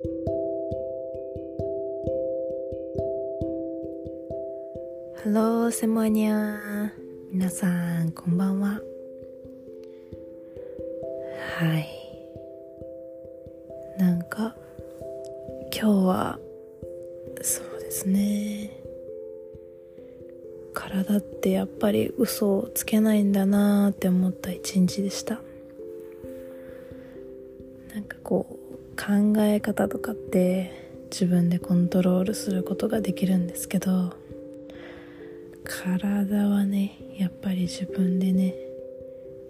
ハローセモニャ皆さんこんばんは。はい。なんか今日はそうですね。体ってやっぱり嘘をつけないんだなーって思った一日でした。考え方とかって自分でコントロールすることができるんですけど体はねやっぱり自分でね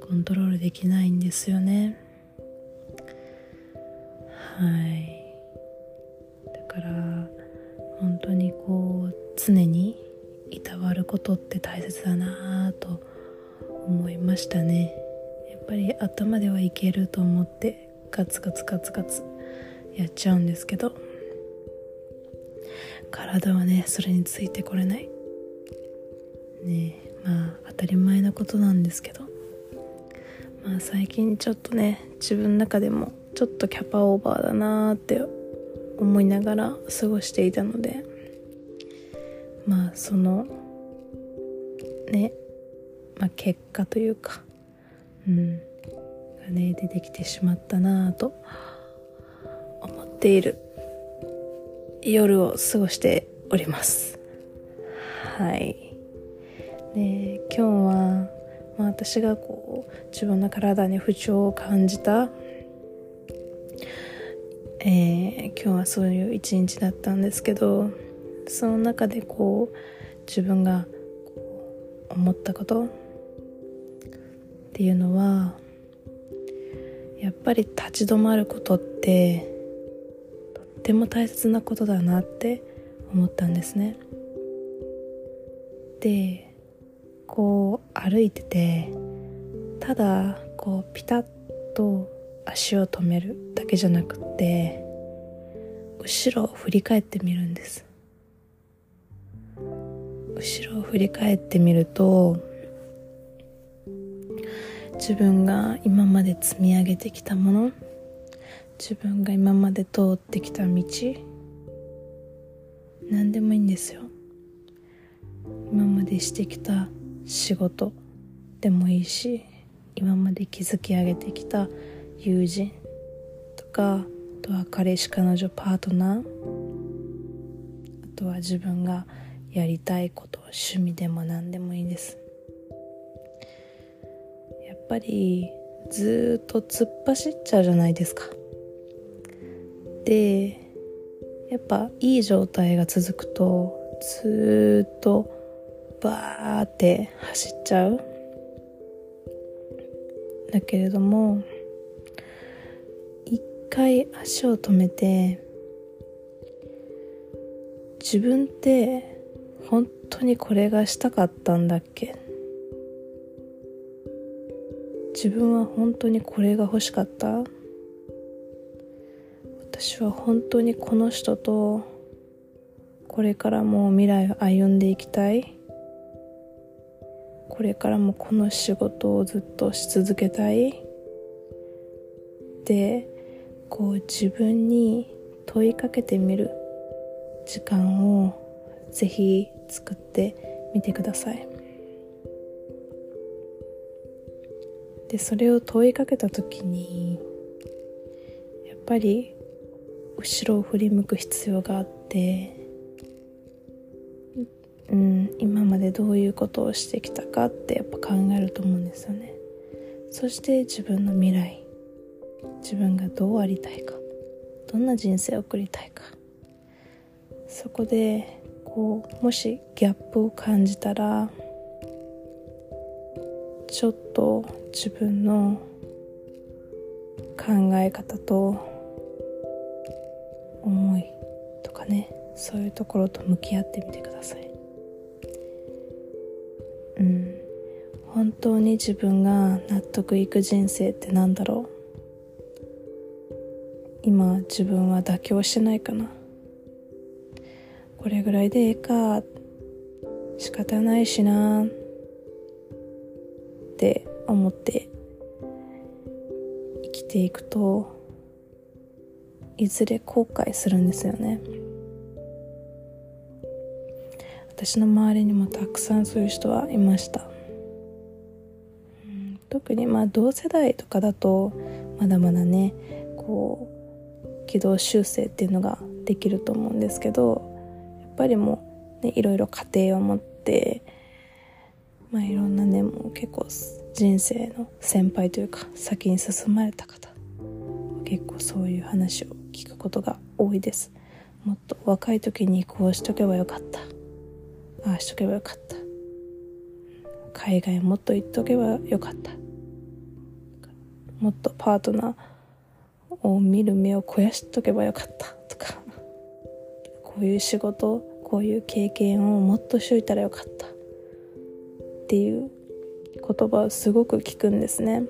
コントロールできないんですよね。はい。だから本当にこう常にいたわることって大切だなと思いましたね。やっぱり頭ではいけると思ってガツガツガツガツやっちゃうんですけど体はねそれについてこれない。ねまあ当たり前なことなんですけど。まあ最近ちょっとね自分の中でもちょっとキャパオーバーだなーって思いながら過ごしていたので。まあそのねまあ結果というかうんがね出てきてしまったなぁとっている。夜を過ごしております。はい。で今日は、まあ、私がこう自分の体に不調を感じたえー、今日はそういう一日だったんですけどその中でこう自分が思ったことっていうのはやっぱり立ち止まることってても大切なことだなって思ったんですね。でこう歩いててただこうピタッと足を止めるだけじゃなくって後ろを振り返ってみるんです。後ろを振り返ってみると自分が今まで積み上げてきたもの自分が今まで通ってきた道何でもいいんですよ。今までしてきた仕事でもいいし今まで築き上げてきた友人とかあとは彼氏彼女パートナーあとは自分がやりたいこと趣味でも何でもいいです。やっぱりずっと突っ走っちゃうじゃないですか。でやっぱいい状態が続くとずっとバーって走っちゃう。だけれども一回足を止めて自分って本当にこれがしたかったんだっけ？自分は本当にこれが欲しかった？私は本当にこの人とこれからも未来を歩んでいきたい。これからもこの仕事をずっとし続けたい。でこう自分に問いかけてみる時間をぜひ作ってみてください。でそれを問いかけた時にやっぱり後ろを振り向く必要があってうん今までどういうことをしてきたかってやっぱ考えると思うんですよね。そして自分の未来自分がどうありたいかどんな人生を送りたいか。そこでこうもしギャップを感じたらちょっと自分の考え方と思いとかねそういうところと向き合ってみてください。うん。本当に自分が納得いく人生ってなんだろう？今自分は妥協してないかな？これぐらいでええか？仕方ないしなって思って生きていくといずれ後悔するんですよね。私の周りにもたくさんそういう人はいました、うん、特にまあ同世代とかだとまだまだねこう軌道修正っていうのができると思うんですけどやっぱりもう、ね、いろいろ家庭を持ってまあいろんなねもう結構人生の先輩というか先に進まれた方結構そういう話を聞くことが多いです。もっと若い時にこうしとけばよかった。ああしとけばよかった。海外もっと行っとけばよかった。もっとパートナーを見る目を肥やしとけばよかった。とか。こういう仕事こういう経験をもっとしといたらよかった。っていう言葉をすごく聞くんですね。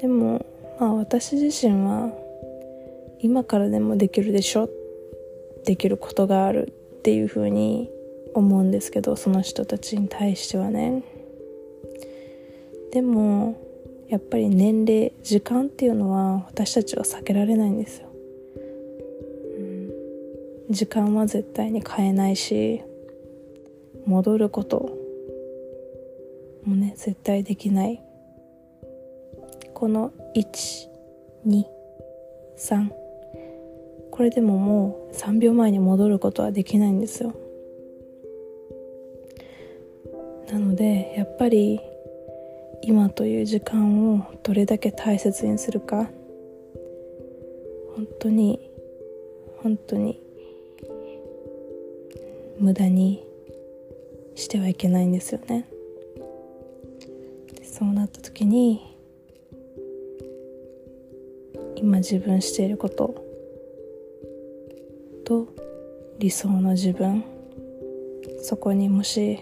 でもまあ私自身は今からでもできるでしょできることがあるっていうふうに思うんですけどその人たちに対してはね。でもやっぱり年齢時間っていうのは私たちは避けられないんですよ、うん、時間は絶対に変えないし戻ることもね絶対できない。この123これでももう3秒前に戻ることはできないんですよ。なのでやっぱり今という時間をどれだけ大切にするか。本当に本当に無駄にしてはいけないんですよね。そうなった時に今自分していること。と理想の自分。そこにもし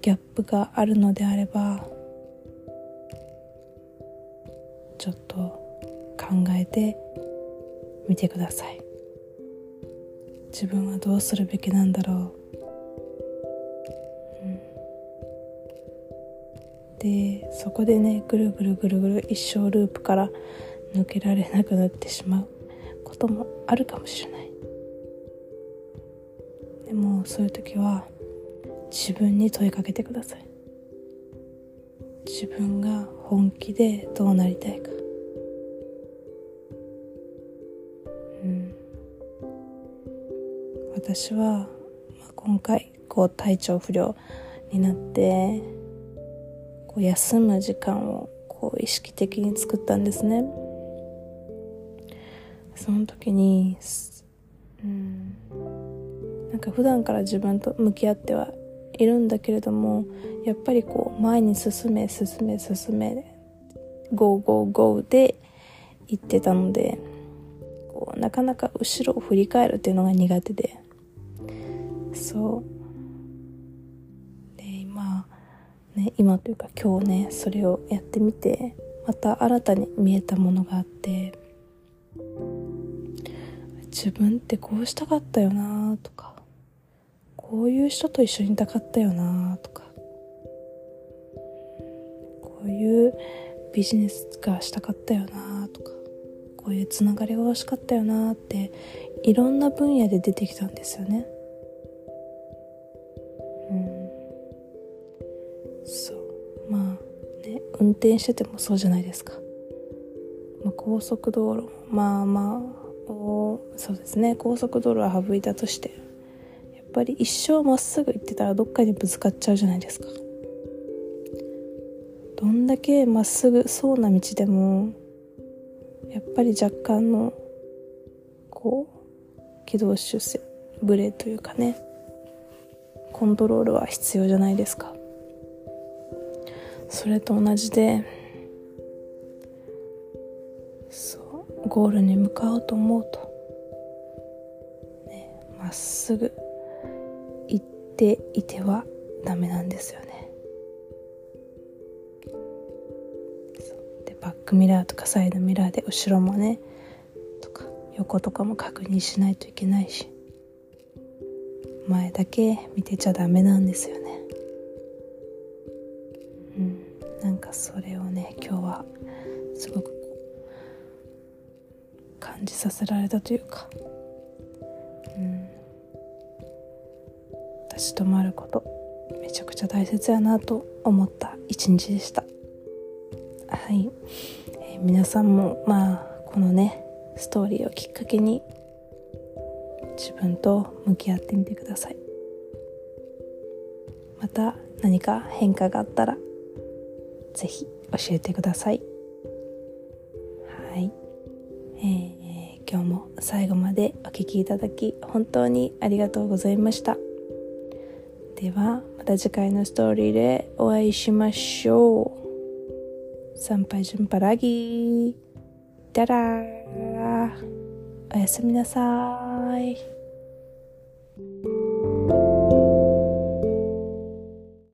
ギャップがあるのであればちょっと考えてみてください。自分はどうするべきなんだろう、うん、でそこでねぐるぐるぐるぐる一生ループから抜けられなくなってしまうこともあるかもしれない。でもそういう時は自分に問いかけてください。自分が本気でどうなりたいか。うん。私は、まあ、今回こう体調不良になってこう休む時間をこう意識的に作ったんですね。その時にうん。なんか普段から自分と向き合ってはいるんだけれどもやっぱりこう前に進め進め進めゴーゴーゴーで行ってたのでこうなかなか後ろを振り返るっていうのが苦手で。そう。で今ね今というか今日ねそれをやってみてまた新たに見えたものがあって。自分ってこうしたかったよなとかこういう人と一緒にいたかったよなとかこういうビジネスがしたかったよなとかこういうつながりが欲しかったよなっていろんな分野で出てきたんですよね。うん。そう。まあね運転しててもそうじゃないですか、まあ、高速道路もまあまあそうですね。高速道路は省いたとしてやっぱり一生まっすぐ行ってたらどっかにぶつかっちゃうじゃないですか。どんだけまっすぐそうな道でもやっぱり若干のこう軌道修正ブレというかねコントロールは必要じゃないですか。それと同じでゴールに向かおうと思うと。まっすぐ行っていてはダメなんですよね。でバックミラーとかサイドミラーで後ろもねとか横とかも確認しないといけないし前だけ見てちゃダメなんですよね。うん。なんかそれをね今日はすごく感じさせられたというか。うん。立ち止まることめちゃくちゃ大切やなと思った一日でした。はい、えー、皆さんもまあこのねストーリーをきっかけに自分と向き合ってみてください。また何か変化があったら是非教えてください。も最後までお聴きいただき本当にありがとうございました。ではまた次回のストーリーでお会いしましょう。参拝順パラギーダラー。おやすみなさい。